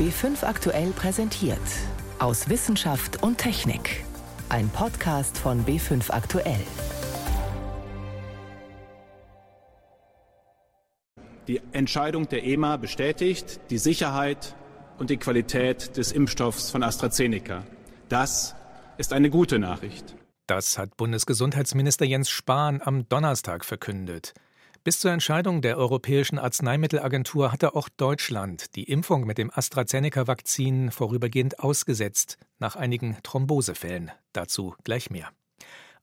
B5 aktuell präsentiert. Aus Wissenschaft und Technik. Ein Podcast von B5 aktuell. Die Entscheidung der EMA bestätigt die Sicherheit und die Qualität des Impfstoffs von AstraZeneca. Das ist eine gute Nachricht. Das hat Bundesgesundheitsminister Jens Spahn am Donnerstag verkündet. Bis zur Entscheidung der Europäischen Arzneimittelagentur hatte auch Deutschland die Impfung mit dem AstraZeneca-Vakzin vorübergehend ausgesetzt, nach einigen Thrombosefällen. Dazu gleich mehr.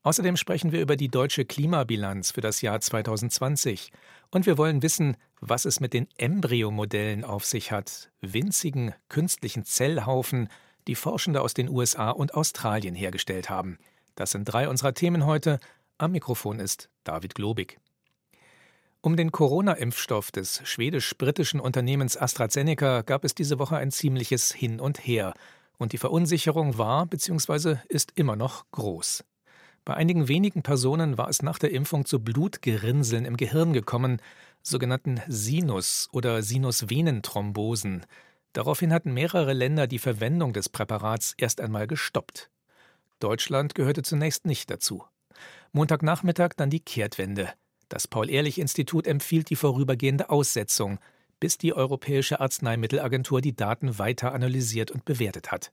Außerdem sprechen wir über die deutsche Klimabilanz für das Jahr 2020. Und wir wollen wissen, was es mit den Embryomodellen auf sich hat, winzigen künstlichen Zellhaufen, die Forschende aus den USA und Australien hergestellt haben. Das sind drei unserer Themen heute. Am Mikrofon ist David Globig. Um den Corona-Impfstoff des schwedisch-britischen Unternehmens AstraZeneca gab es diese Woche ein ziemliches Hin und Her. Und die Verunsicherung war bzw. ist immer noch groß. Bei einigen wenigen Personen war es nach der Impfung zu Blutgerinnseln im Gehirn gekommen, sogenannten Sinus- oder Sinusvenenthrombosen. Daraufhin hatten mehrere Länder die Verwendung des Präparats erst einmal gestoppt. Deutschland gehörte zunächst nicht dazu. Montagnachmittag dann die Kehrtwende. Das Paul-Ehrlich-Institut empfiehlt die vorübergehende Aussetzung, bis die Europäische Arzneimittelagentur die Daten weiter analysiert und bewertet hat.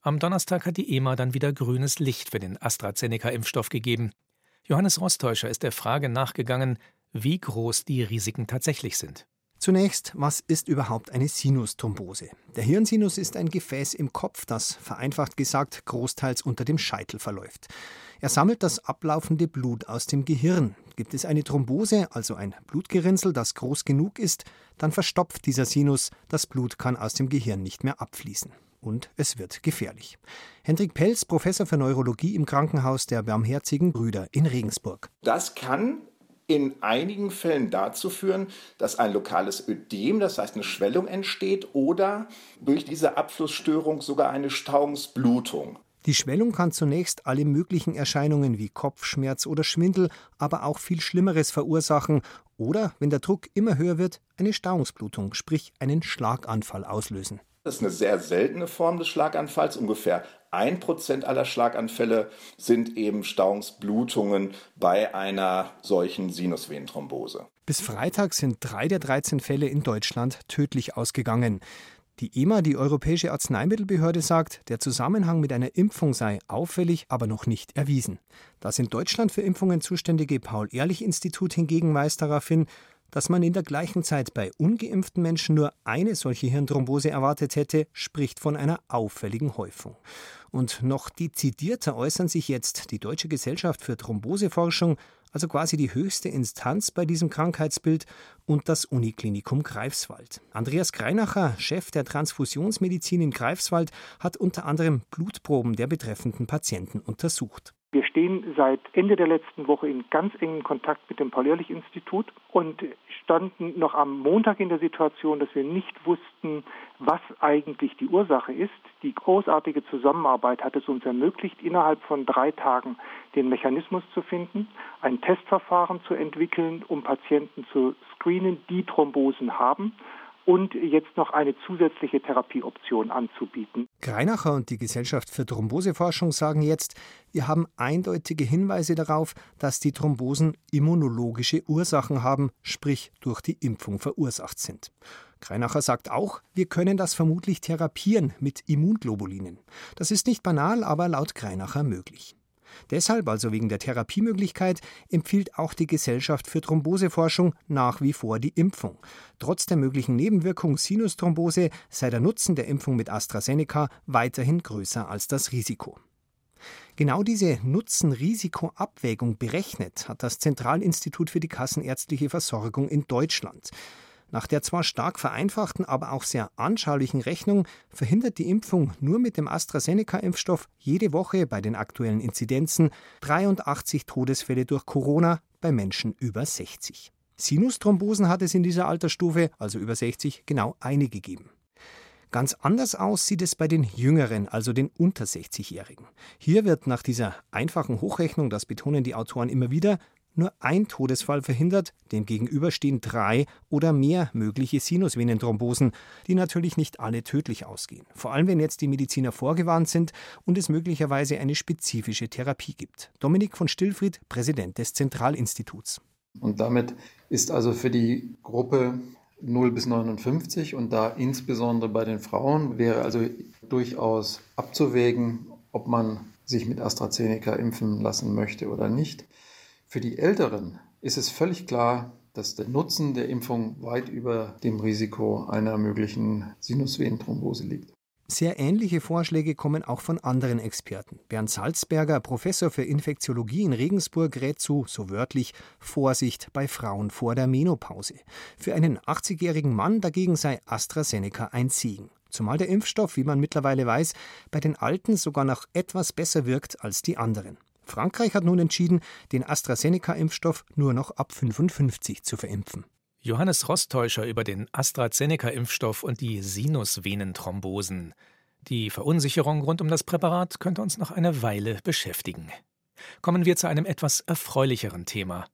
Am Donnerstag hat die EMA dann wieder grünes Licht für den AstraZeneca-Impfstoff gegeben. Johannes Rostäuscher ist der Frage nachgegangen, wie groß die Risiken tatsächlich sind. Zunächst, was ist überhaupt eine Sinusthrombose? Der Hirnsinus ist ein Gefäß im Kopf, das vereinfacht gesagt großteils unter dem Scheitel verläuft. Er sammelt das ablaufende Blut aus dem Gehirn. Gibt es eine Thrombose, also ein Blutgerinnsel, das groß genug ist, dann verstopft dieser Sinus, das Blut kann aus dem Gehirn nicht mehr abfließen. Und es wird gefährlich. Hendrik Pelz, Professor für Neurologie im Krankenhaus der Barmherzigen Brüder in Regensburg. Das kann in einigen Fällen dazu führen, dass ein lokales Ödem, das heißt eine Schwellung entsteht oder durch diese Abflussstörung sogar eine Stauungsblutung. Die Schwellung kann zunächst alle möglichen Erscheinungen wie Kopfschmerz oder Schwindel, aber auch viel Schlimmeres verursachen oder, wenn der Druck immer höher wird, eine Stauungsblutung, sprich einen Schlaganfall auslösen. Das ist eine sehr seltene Form des Schlaganfalls. Ungefähr ein Prozent aller Schlaganfälle sind eben Stauungsblutungen bei einer solchen Sinusvenenthrombose. Bis Freitag sind drei der 13 Fälle in Deutschland tödlich ausgegangen. Die EMA, die Europäische Arzneimittelbehörde, sagt, der Zusammenhang mit einer Impfung sei auffällig, aber noch nicht erwiesen. Das in Deutschland für Impfungen zuständige Paul-Ehrlich-Institut hingegen weist darauf hin, dass man in der gleichen Zeit bei ungeimpften Menschen nur eine solche Hirnthrombose erwartet hätte, spricht von einer auffälligen Häufung. Und noch dezidierter äußern sich jetzt die Deutsche Gesellschaft für Thromboseforschung, also quasi die höchste Instanz bei diesem Krankheitsbild, und das Uniklinikum Greifswald. Andreas Greinacher, Chef der Transfusionsmedizin in Greifswald, hat unter anderem Blutproben der betreffenden Patienten untersucht. Wir stehen seit Ende der letzten Woche in ganz engem Kontakt mit dem Paul-Ehrlich-Institut und standen noch am Montag in der Situation, dass wir nicht wussten, was eigentlich die Ursache ist. Die großartige Zusammenarbeit hat es uns ermöglicht, innerhalb von drei Tagen den Mechanismus zu finden, ein Testverfahren zu entwickeln, um Patienten zu screenen, die Thrombosen haben und jetzt noch eine zusätzliche Therapieoption anzubieten. Greinacher und die Gesellschaft für Thromboseforschung sagen jetzt, wir haben eindeutige Hinweise darauf, dass die Thrombosen immunologische Ursachen haben, sprich durch die Impfung verursacht sind. Greinacher sagt auch, wir können das vermutlich therapieren mit Immunglobulinen. Das ist nicht banal, aber laut Greinacher möglich. Deshalb, also wegen der Therapiemöglichkeit, empfiehlt auch die Gesellschaft für Thromboseforschung nach wie vor die Impfung. Trotz der möglichen Nebenwirkung Sinusthrombose sei der Nutzen der Impfung mit AstraZeneca weiterhin größer als das Risiko. Genau diese Nutzen-Risiko-Abwägung berechnet hat das Zentralinstitut für die kassenärztliche Versorgung in Deutschland. Nach der zwar stark vereinfachten, aber auch sehr anschaulichen Rechnung verhindert die Impfung nur mit dem AstraZeneca-Impfstoff jede Woche bei den aktuellen Inzidenzen 83 Todesfälle durch Corona bei Menschen über 60. Sinusthrombosen hat es in dieser Altersstufe, also über 60, genau eine gegeben. Ganz anders aus sieht es bei den Jüngeren, also den unter 60-Jährigen. Hier wird nach dieser einfachen Hochrechnung, das betonen die Autoren immer wieder, nur ein Todesfall verhindert, demgegenüber stehen drei oder mehr mögliche Sinusvenenthrombosen, die natürlich nicht alle tödlich ausgehen. Vor allem, wenn jetzt die Mediziner vorgewarnt sind und es möglicherweise eine spezifische Therapie gibt. Dominik von Stillfried, Präsident des Zentralinstituts. Und damit ist also für die Gruppe 0 bis 59 und da insbesondere bei den Frauen wäre also durchaus abzuwägen, ob man sich mit AstraZeneca impfen lassen möchte oder nicht. Für die Älteren ist es völlig klar, dass der Nutzen der Impfung weit über dem Risiko einer möglichen Sinusvenenthrombose liegt. Sehr ähnliche Vorschläge kommen auch von anderen Experten. Bernd Salzberger, Professor für Infektiologie in Regensburg, rät zu, so wörtlich, Vorsicht bei Frauen vor der Menopause. Für einen 80-jährigen Mann dagegen sei AstraZeneca ein Segen. Zumal der Impfstoff, wie man mittlerweile weiß, bei den Alten sogar noch etwas besser wirkt als die anderen. Frankreich hat nun entschieden, den AstraZeneca-Impfstoff nur noch ab 55 zu verimpfen. Johannes Rostäuscher über den AstraZeneca-Impfstoff und die Sinusvenenthrombosen. Die Verunsicherung rund um das Präparat könnte uns noch eine Weile beschäftigen. Kommen wir zu einem etwas erfreulicheren Thema.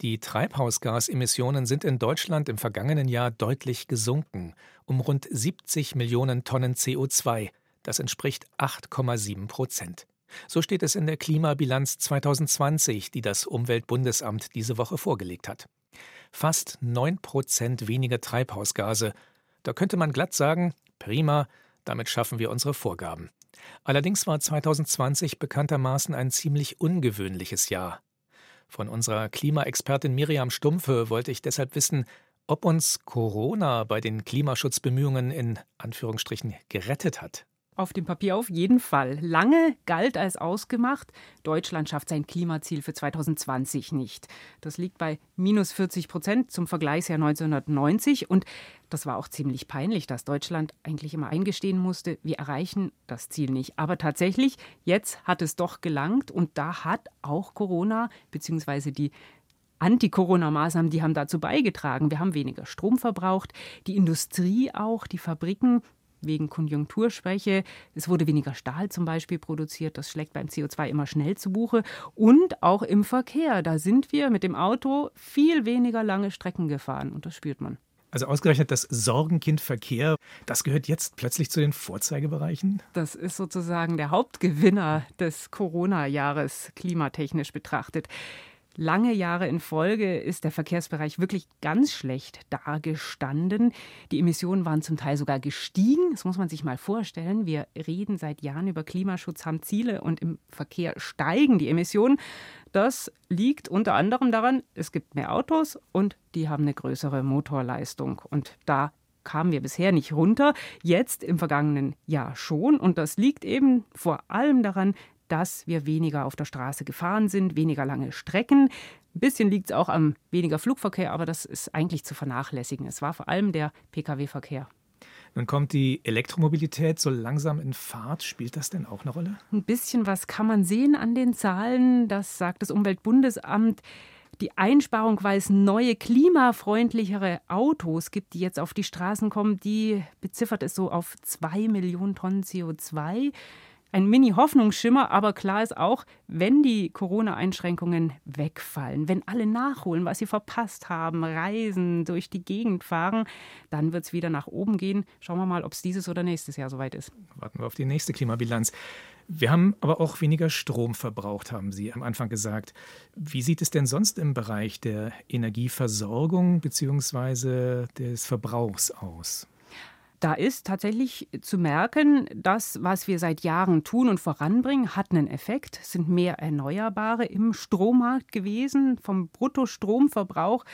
Die Treibhausgasemissionen sind in Deutschland im vergangenen Jahr deutlich gesunken, um rund 70 Millionen Tonnen CO2. Das entspricht 8,7 Prozent. So steht es in der Klimabilanz 2020, die das Umweltbundesamt diese Woche vorgelegt hat fast 9 Prozent weniger Treibhausgase. Da könnte man glatt sagen, prima, damit schaffen wir unsere Vorgaben. Allerdings war 2020 bekanntermaßen ein ziemlich ungewöhnliches Jahr. Von unserer Klimaexpertin Miriam Stumpfe wollte ich deshalb wissen, ob uns Corona bei den Klimaschutzbemühungen in Anführungsstrichen gerettet hat. Auf dem Papier auf jeden Fall. Lange galt als ausgemacht, Deutschland schafft sein Klimaziel für 2020 nicht. Das liegt bei minus 40 Prozent zum Vergleichsjahr 1990. Und das war auch ziemlich peinlich, dass Deutschland eigentlich immer eingestehen musste, wir erreichen das Ziel nicht. Aber tatsächlich, jetzt hat es doch gelangt. Und da hat auch Corona bzw. die Anti-Corona-Maßnahmen, die haben dazu beigetragen. Wir haben weniger Strom verbraucht, die Industrie auch, die Fabriken wegen Konjunkturschwäche. Es wurde weniger Stahl zum Beispiel produziert. Das schlägt beim CO2 immer schnell zu Buche. Und auch im Verkehr. Da sind wir mit dem Auto viel weniger lange Strecken gefahren. Und das spürt man. Also ausgerechnet das Sorgenkind Verkehr, das gehört jetzt plötzlich zu den Vorzeigebereichen? Das ist sozusagen der Hauptgewinner des Corona-Jahres klimatechnisch betrachtet. Lange Jahre in Folge ist der Verkehrsbereich wirklich ganz schlecht dagestanden. Die Emissionen waren zum Teil sogar gestiegen. Das muss man sich mal vorstellen. Wir reden seit Jahren über Klimaschutz, haben Ziele und im Verkehr steigen die Emissionen. Das liegt unter anderem daran, es gibt mehr Autos und die haben eine größere Motorleistung. Und da kamen wir bisher nicht runter, jetzt im vergangenen Jahr schon. Und das liegt eben vor allem daran, dass wir weniger auf der Straße gefahren sind, weniger lange Strecken. Ein bisschen liegt es auch am weniger Flugverkehr, aber das ist eigentlich zu vernachlässigen. Es war vor allem der Pkw-Verkehr. Nun kommt die Elektromobilität so langsam in Fahrt. Spielt das denn auch eine Rolle? Ein bisschen was kann man sehen an den Zahlen. Das sagt das Umweltbundesamt. Die Einsparung, weil es neue klimafreundlichere Autos gibt, die jetzt auf die Straßen kommen, die beziffert es so auf zwei Millionen Tonnen CO2 ein Mini-Hoffnungsschimmer, aber klar ist auch, wenn die Corona-Einschränkungen wegfallen, wenn alle nachholen, was sie verpasst haben, reisen, durch die Gegend fahren, dann wird es wieder nach oben gehen. Schauen wir mal, ob es dieses oder nächstes Jahr soweit ist. Warten wir auf die nächste Klimabilanz. Wir haben aber auch weniger Strom verbraucht, haben Sie am Anfang gesagt. Wie sieht es denn sonst im Bereich der Energieversorgung bzw. des Verbrauchs aus? Da ist tatsächlich zu merken, das, was wir seit Jahren tun und voranbringen, hat einen Effekt. Es sind mehr Erneuerbare im Strommarkt gewesen. Vom Bruttostromverbrauch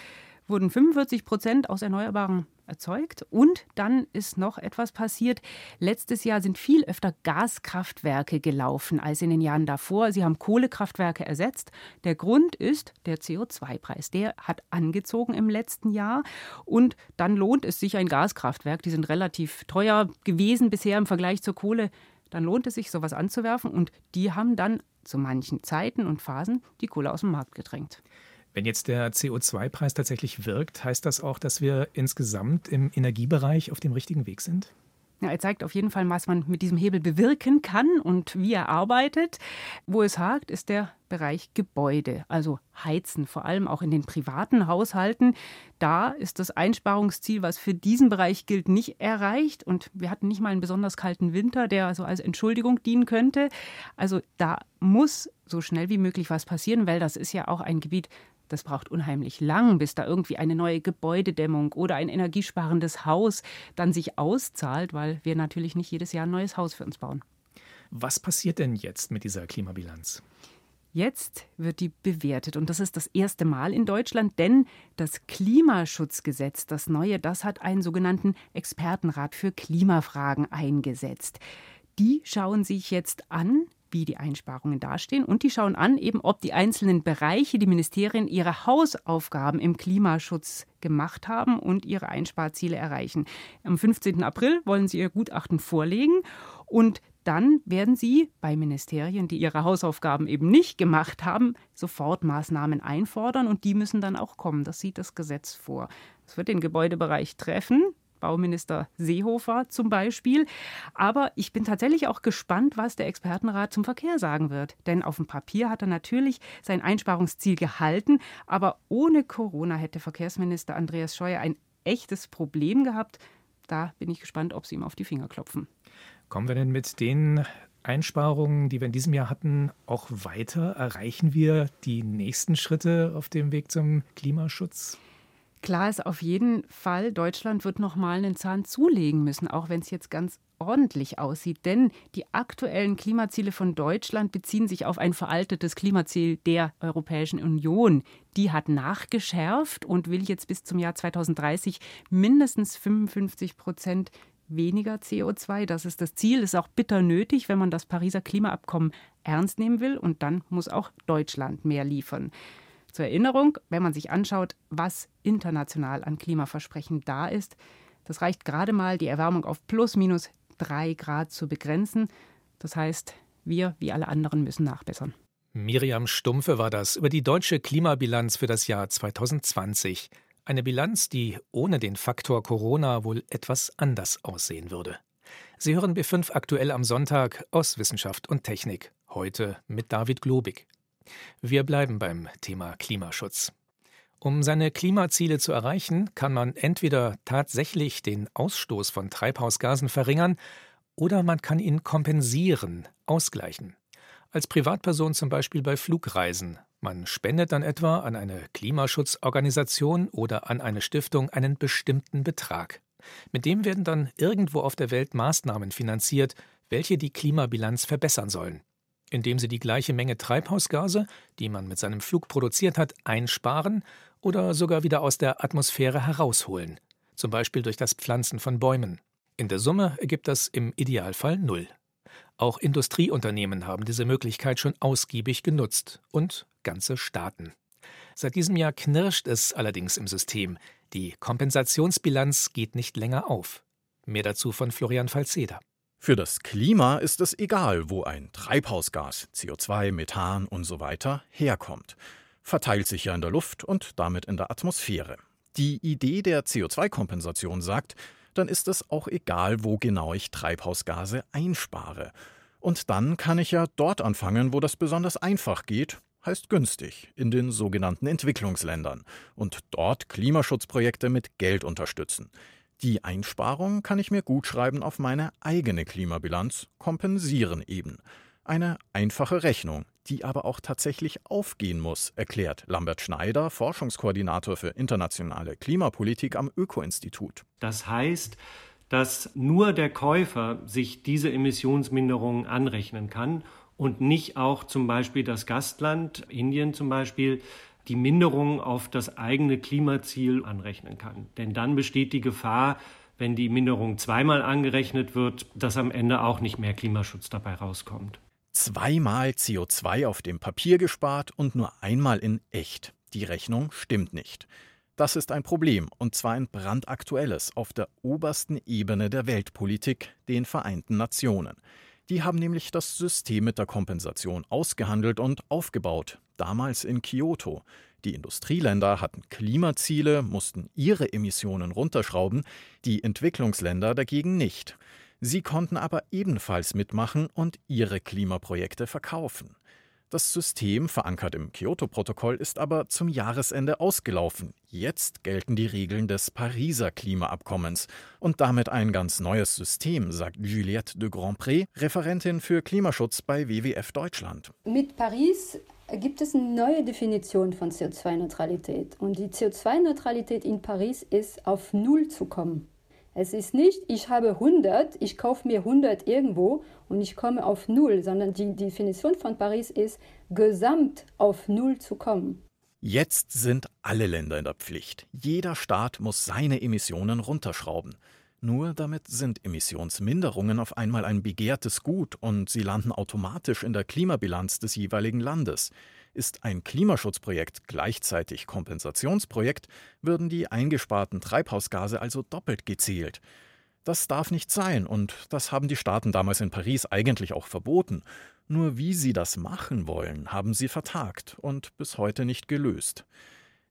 wurden 45 Prozent aus Erneuerbaren erzeugt. Und dann ist noch etwas passiert. Letztes Jahr sind viel öfter Gaskraftwerke gelaufen als in den Jahren davor. Sie haben Kohlekraftwerke ersetzt. Der Grund ist der CO2-Preis. Der hat angezogen im letzten Jahr. Und dann lohnt es sich ein Gaskraftwerk. Die sind relativ teuer gewesen bisher im Vergleich zur Kohle. Dann lohnt es sich, sowas anzuwerfen. Und die haben dann zu manchen Zeiten und Phasen die Kohle aus dem Markt gedrängt. Wenn jetzt der CO2-Preis tatsächlich wirkt, heißt das auch, dass wir insgesamt im Energiebereich auf dem richtigen Weg sind? Ja, er zeigt auf jeden Fall, was man mit diesem Hebel bewirken kann und wie er arbeitet. Wo es hakt, ist der Bereich Gebäude, also Heizen, vor allem auch in den privaten Haushalten. Da ist das Einsparungsziel, was für diesen Bereich gilt, nicht erreicht. Und wir hatten nicht mal einen besonders kalten Winter, der also als Entschuldigung dienen könnte. Also da muss so schnell wie möglich was passieren, weil das ist ja auch ein Gebiet, das braucht unheimlich lang, bis da irgendwie eine neue Gebäudedämmung oder ein energiesparendes Haus dann sich auszahlt, weil wir natürlich nicht jedes Jahr ein neues Haus für uns bauen. Was passiert denn jetzt mit dieser Klimabilanz? Jetzt wird die bewertet und das ist das erste Mal in Deutschland, denn das Klimaschutzgesetz, das neue, das hat einen sogenannten Expertenrat für Klimafragen eingesetzt. Die schauen sich jetzt an, wie die Einsparungen dastehen. Und die schauen an, eben ob die einzelnen Bereiche, die Ministerien ihre Hausaufgaben im Klimaschutz gemacht haben und ihre Einsparziele erreichen. Am 15. April wollen sie ihr Gutachten vorlegen und dann werden sie bei Ministerien, die ihre Hausaufgaben eben nicht gemacht haben, sofort Maßnahmen einfordern und die müssen dann auch kommen. Das sieht das Gesetz vor. Es wird den Gebäudebereich treffen. Bauminister Seehofer zum Beispiel. Aber ich bin tatsächlich auch gespannt, was der Expertenrat zum Verkehr sagen wird. Denn auf dem Papier hat er natürlich sein Einsparungsziel gehalten. Aber ohne Corona hätte Verkehrsminister Andreas Scheuer ein echtes Problem gehabt. Da bin ich gespannt, ob sie ihm auf die Finger klopfen. Kommen wir denn mit den Einsparungen, die wir in diesem Jahr hatten, auch weiter? Erreichen wir die nächsten Schritte auf dem Weg zum Klimaschutz? Klar ist auf jeden Fall, Deutschland wird noch mal einen Zahn zulegen müssen, auch wenn es jetzt ganz ordentlich aussieht. Denn die aktuellen Klimaziele von Deutschland beziehen sich auf ein veraltetes Klimaziel der Europäischen Union. Die hat nachgeschärft und will jetzt bis zum Jahr 2030 mindestens 55 Prozent weniger CO2. Das ist das Ziel, ist auch bitter nötig, wenn man das Pariser Klimaabkommen ernst nehmen will. Und dann muss auch Deutschland mehr liefern. Zur Erinnerung, wenn man sich anschaut, was international an Klimaversprechen da ist, das reicht gerade mal, die Erwärmung auf plus minus drei Grad zu begrenzen. Das heißt, wir wie alle anderen müssen nachbessern. Miriam Stumpfe war das über die deutsche Klimabilanz für das Jahr 2020. Eine Bilanz, die ohne den Faktor Corona wohl etwas anders aussehen würde. Sie hören B5 aktuell am Sonntag aus Wissenschaft und Technik. Heute mit David Globig. Wir bleiben beim Thema Klimaschutz. Um seine Klimaziele zu erreichen, kann man entweder tatsächlich den Ausstoß von Treibhausgasen verringern oder man kann ihn kompensieren, ausgleichen. Als Privatperson zum Beispiel bei Flugreisen. Man spendet dann etwa an eine Klimaschutzorganisation oder an eine Stiftung einen bestimmten Betrag. Mit dem werden dann irgendwo auf der Welt Maßnahmen finanziert, welche die Klimabilanz verbessern sollen indem sie die gleiche Menge Treibhausgase, die man mit seinem Flug produziert hat, einsparen oder sogar wieder aus der Atmosphäre herausholen, zum Beispiel durch das Pflanzen von Bäumen. In der Summe ergibt das im Idealfall null. Auch Industrieunternehmen haben diese Möglichkeit schon ausgiebig genutzt und ganze Staaten. Seit diesem Jahr knirscht es allerdings im System. Die Kompensationsbilanz geht nicht länger auf. Mehr dazu von Florian Falzeder. Für das Klima ist es egal, wo ein Treibhausgas, CO2, Methan und so weiter herkommt. Verteilt sich ja in der Luft und damit in der Atmosphäre. Die Idee der CO2-Kompensation sagt, dann ist es auch egal, wo genau ich Treibhausgase einspare. Und dann kann ich ja dort anfangen, wo das besonders einfach geht, heißt günstig, in den sogenannten Entwicklungsländern und dort Klimaschutzprojekte mit Geld unterstützen. Die Einsparung kann ich mir gutschreiben auf meine eigene Klimabilanz, kompensieren eben. Eine einfache Rechnung, die aber auch tatsächlich aufgehen muss, erklärt Lambert Schneider, Forschungskoordinator für internationale Klimapolitik am Öko-Institut. Das heißt, dass nur der Käufer sich diese Emissionsminderungen anrechnen kann und nicht auch zum Beispiel das Gastland, Indien zum Beispiel, die Minderung auf das eigene Klimaziel anrechnen kann. Denn dann besteht die Gefahr, wenn die Minderung zweimal angerechnet wird, dass am Ende auch nicht mehr Klimaschutz dabei rauskommt. Zweimal CO2 auf dem Papier gespart und nur einmal in echt. Die Rechnung stimmt nicht. Das ist ein Problem, und zwar ein brandaktuelles auf der obersten Ebene der Weltpolitik, den Vereinten Nationen. Die haben nämlich das System mit der Kompensation ausgehandelt und aufgebaut, damals in Kyoto. Die Industrieländer hatten Klimaziele, mussten ihre Emissionen runterschrauben, die Entwicklungsländer dagegen nicht. Sie konnten aber ebenfalls mitmachen und ihre Klimaprojekte verkaufen. Das System, verankert im Kyoto-Protokoll, ist aber zum Jahresende ausgelaufen. Jetzt gelten die Regeln des Pariser Klimaabkommens. Und damit ein ganz neues System, sagt Juliette de Grandpré, Referentin für Klimaschutz bei WWF Deutschland. Mit Paris gibt es eine neue Definition von CO2-Neutralität. Und die CO2-Neutralität in Paris ist auf Null zu kommen. Es ist nicht, ich habe 100, ich kaufe mir 100 irgendwo und ich komme auf Null, sondern die Definition von Paris ist, gesamt auf Null zu kommen. Jetzt sind alle Länder in der Pflicht. Jeder Staat muss seine Emissionen runterschrauben. Nur damit sind Emissionsminderungen auf einmal ein begehrtes Gut und sie landen automatisch in der Klimabilanz des jeweiligen Landes. Ist ein Klimaschutzprojekt gleichzeitig Kompensationsprojekt, würden die eingesparten Treibhausgase also doppelt gezählt. Das darf nicht sein, und das haben die Staaten damals in Paris eigentlich auch verboten. Nur wie sie das machen wollen, haben sie vertagt und bis heute nicht gelöst.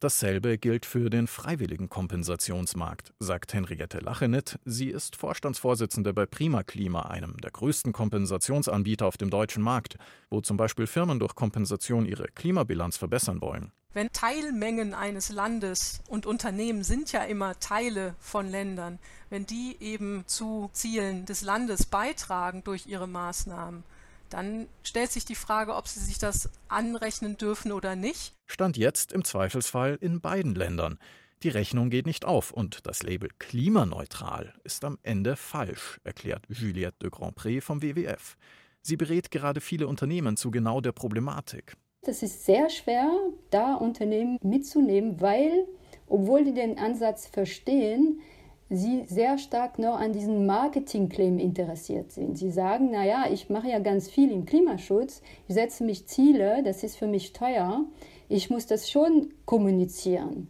Dasselbe gilt für den freiwilligen Kompensationsmarkt, sagt Henriette Lachenet. Sie ist Vorstandsvorsitzende bei Prima Klima, einem der größten Kompensationsanbieter auf dem deutschen Markt, wo zum Beispiel Firmen durch Kompensation ihre Klimabilanz verbessern wollen. Wenn Teilmengen eines Landes und Unternehmen sind ja immer Teile von Ländern, wenn die eben zu Zielen des Landes beitragen durch ihre Maßnahmen, dann stellt sich die Frage, ob sie sich das anrechnen dürfen oder nicht. Stand jetzt im Zweifelsfall in beiden Ländern. Die Rechnung geht nicht auf und das Label klimaneutral ist am Ende falsch, erklärt Juliette de Grandpré vom WWF. Sie berät gerade viele Unternehmen zu genau der Problematik. Es ist sehr schwer, da Unternehmen mitzunehmen, weil, obwohl die den Ansatz verstehen, sie sehr stark noch an diesen Marketing-Claim interessiert sind. Sie sagen, naja, ich mache ja ganz viel im Klimaschutz, ich setze mich Ziele, das ist für mich teuer, ich muss das schon kommunizieren.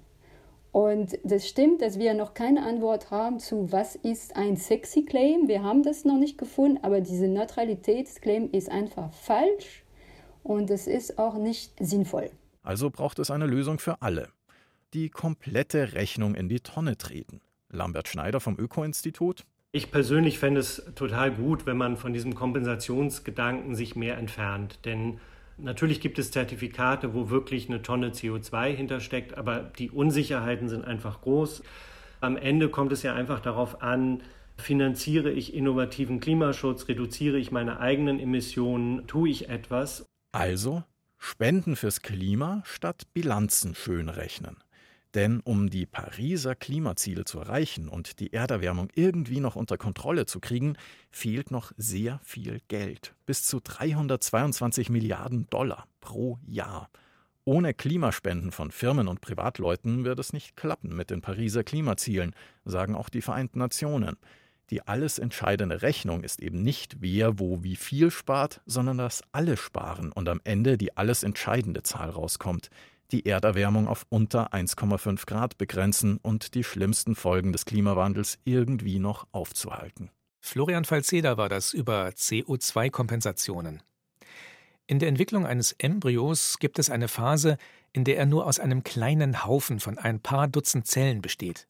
Und das stimmt, dass wir noch keine Antwort haben zu, was ist ein sexy Claim. Wir haben das noch nicht gefunden, aber diese Neutralitätsclaim ist einfach falsch und es ist auch nicht sinnvoll. Also braucht es eine Lösung für alle. Die komplette Rechnung in die Tonne treten. Lambert Schneider vom Öko-Institut. Ich persönlich fände es total gut, wenn man von diesem Kompensationsgedanken sich mehr entfernt. Denn natürlich gibt es Zertifikate, wo wirklich eine Tonne CO2 hintersteckt, aber die Unsicherheiten sind einfach groß. Am Ende kommt es ja einfach darauf an, finanziere ich innovativen Klimaschutz, reduziere ich meine eigenen Emissionen, tue ich etwas. Also Spenden fürs Klima statt Bilanzen schön rechnen. Denn um die Pariser Klimaziele zu erreichen und die Erderwärmung irgendwie noch unter Kontrolle zu kriegen, fehlt noch sehr viel Geld. Bis zu 322 Milliarden Dollar pro Jahr. Ohne Klimaspenden von Firmen und Privatleuten wird es nicht klappen mit den Pariser Klimazielen, sagen auch die Vereinten Nationen. Die alles entscheidende Rechnung ist eben nicht, wer wo wie viel spart, sondern dass alle sparen und am Ende die alles entscheidende Zahl rauskommt die Erderwärmung auf unter 1,5 Grad begrenzen und die schlimmsten Folgen des Klimawandels irgendwie noch aufzuhalten. Florian Falzeder war das über CO2-Kompensationen. In der Entwicklung eines Embryos gibt es eine Phase, in der er nur aus einem kleinen Haufen von ein paar Dutzend Zellen besteht.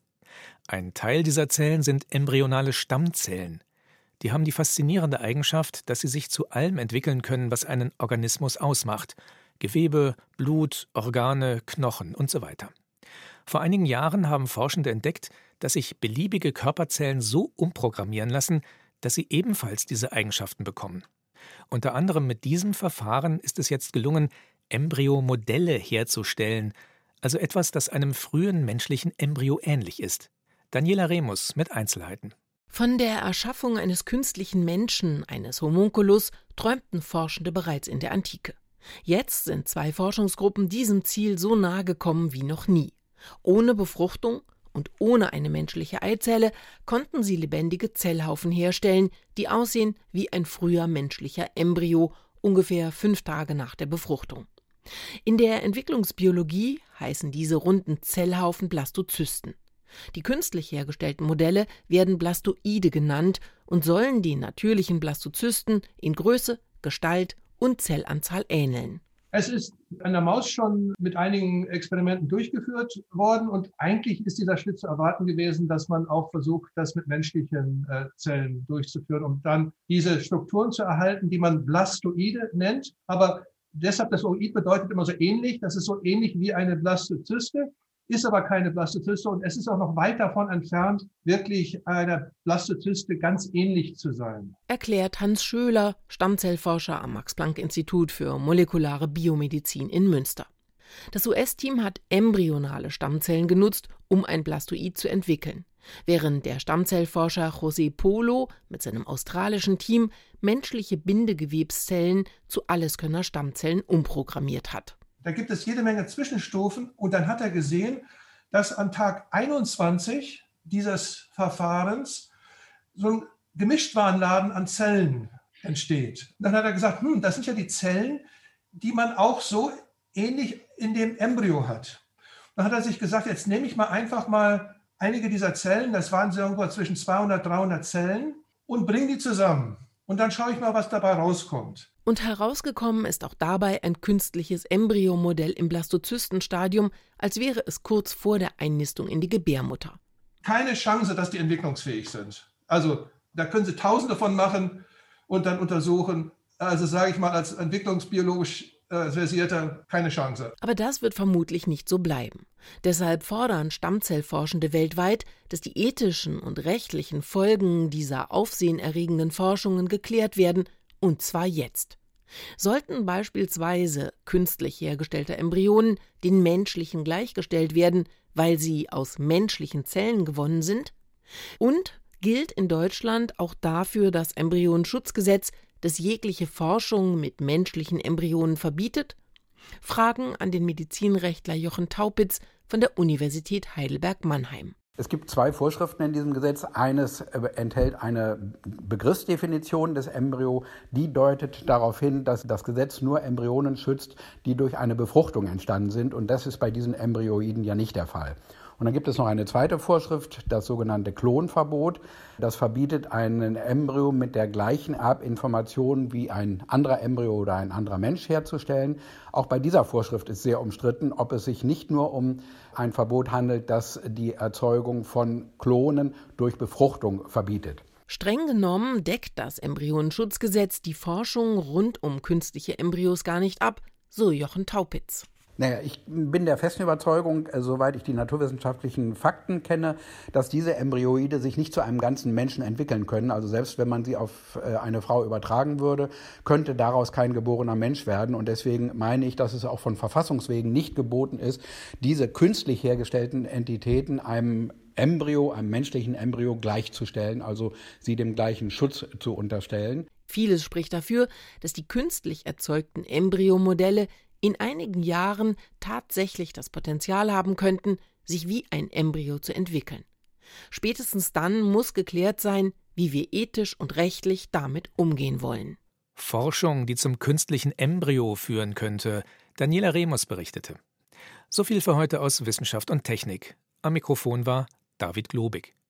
Ein Teil dieser Zellen sind embryonale Stammzellen. Die haben die faszinierende Eigenschaft, dass sie sich zu allem entwickeln können, was einen Organismus ausmacht, Gewebe, Blut, Organe, Knochen und so weiter. Vor einigen Jahren haben Forschende entdeckt, dass sich beliebige Körperzellen so umprogrammieren lassen, dass sie ebenfalls diese Eigenschaften bekommen. Unter anderem mit diesem Verfahren ist es jetzt gelungen, Embryomodelle herzustellen, also etwas, das einem frühen menschlichen Embryo ähnlich ist. Daniela Remus mit Einzelheiten. Von der Erschaffung eines künstlichen Menschen, eines Homunculus, träumten Forschende bereits in der Antike. Jetzt sind zwei Forschungsgruppen diesem Ziel so nahe gekommen wie noch nie. Ohne Befruchtung und ohne eine menschliche Eizelle konnten sie lebendige Zellhaufen herstellen, die aussehen wie ein früher menschlicher Embryo, ungefähr fünf Tage nach der Befruchtung. In der Entwicklungsbiologie heißen diese runden Zellhaufen Blastozysten. Die künstlich hergestellten Modelle werden Blastoide genannt und sollen den natürlichen Blastozysten in Größe, Gestalt und Zellanzahl ähneln. Es ist an der Maus schon mit einigen Experimenten durchgeführt worden und eigentlich ist dieser Schritt zu erwarten gewesen, dass man auch versucht, das mit menschlichen äh, Zellen durchzuführen, um dann diese Strukturen zu erhalten, die man Blastoide nennt. Aber deshalb das Oid bedeutet immer so ähnlich, das ist so ähnlich wie eine Blastozyste ist aber keine Blastozyste und es ist auch noch weit davon entfernt, wirklich einer Blastozyste ganz ähnlich zu sein. Erklärt Hans Schöler, Stammzellforscher am Max-Planck-Institut für molekulare Biomedizin in Münster. Das US-Team hat embryonale Stammzellen genutzt, um ein Blastoid zu entwickeln, während der Stammzellforscher José Polo mit seinem australischen Team menschliche Bindegewebszellen zu Alleskönner-Stammzellen umprogrammiert hat. Da gibt es jede Menge Zwischenstufen und dann hat er gesehen, dass an Tag 21 dieses Verfahrens so ein Gemischtwarenladen an Zellen entsteht. Und dann hat er gesagt, hm, das sind ja die Zellen, die man auch so ähnlich in dem Embryo hat. Dann hat er sich gesagt, jetzt nehme ich mal einfach mal einige dieser Zellen, das waren so irgendwo zwischen 200, 300 Zellen, und bringe die zusammen. Und dann schaue ich mal, was dabei rauskommt. Und herausgekommen ist auch dabei ein künstliches Embryomodell im Blastozystenstadium, als wäre es kurz vor der Einnistung in die Gebärmutter. Keine Chance, dass die entwicklungsfähig sind. Also da können Sie tausende von machen und dann untersuchen. Also sage ich mal als entwicklungsbiologisch äh, versierter keine Chance. Aber das wird vermutlich nicht so bleiben. Deshalb fordern Stammzellforschende weltweit, dass die ethischen und rechtlichen Folgen dieser aufsehenerregenden Forschungen geklärt werden und zwar jetzt. Sollten beispielsweise künstlich hergestellte Embryonen den menschlichen gleichgestellt werden, weil sie aus menschlichen Zellen gewonnen sind? Und gilt in Deutschland auch dafür das Embryonenschutzgesetz, das jegliche Forschung mit menschlichen Embryonen verbietet? Fragen an den Medizinrechtler Jochen Taupitz von der Universität Heidelberg-Mannheim. Es gibt zwei Vorschriften in diesem Gesetz. Eines äh, enthält eine Begriffsdefinition des Embryo, die deutet darauf hin, dass das Gesetz nur Embryonen schützt, die durch eine Befruchtung entstanden sind. Und das ist bei diesen Embryoiden ja nicht der Fall. Und dann gibt es noch eine zweite Vorschrift, das sogenannte Klonverbot. Das verbietet einen Embryo mit der gleichen Erbinformation wie ein anderer Embryo oder ein anderer Mensch herzustellen. Auch bei dieser Vorschrift ist sehr umstritten, ob es sich nicht nur um ein Verbot handelt, das die Erzeugung von Klonen durch Befruchtung verbietet. Streng genommen deckt das Embryonenschutzgesetz die Forschung rund um künstliche Embryos gar nicht ab, so Jochen Taupitz. Naja, ich bin der festen Überzeugung, äh, soweit ich die naturwissenschaftlichen Fakten kenne, dass diese Embryoide sich nicht zu einem ganzen Menschen entwickeln können. Also selbst wenn man sie auf äh, eine Frau übertragen würde, könnte daraus kein geborener Mensch werden. Und deswegen meine ich, dass es auch von Verfassungswegen nicht geboten ist, diese künstlich hergestellten Entitäten einem Embryo, einem menschlichen Embryo gleichzustellen, also sie dem gleichen Schutz zu unterstellen. Vieles spricht dafür, dass die künstlich erzeugten Embryomodelle in einigen Jahren tatsächlich das Potenzial haben könnten, sich wie ein Embryo zu entwickeln. Spätestens dann muss geklärt sein, wie wir ethisch und rechtlich damit umgehen wollen. Forschung, die zum künstlichen Embryo führen könnte, Daniela Remus berichtete. So viel für heute aus Wissenschaft und Technik. Am Mikrofon war David Globig.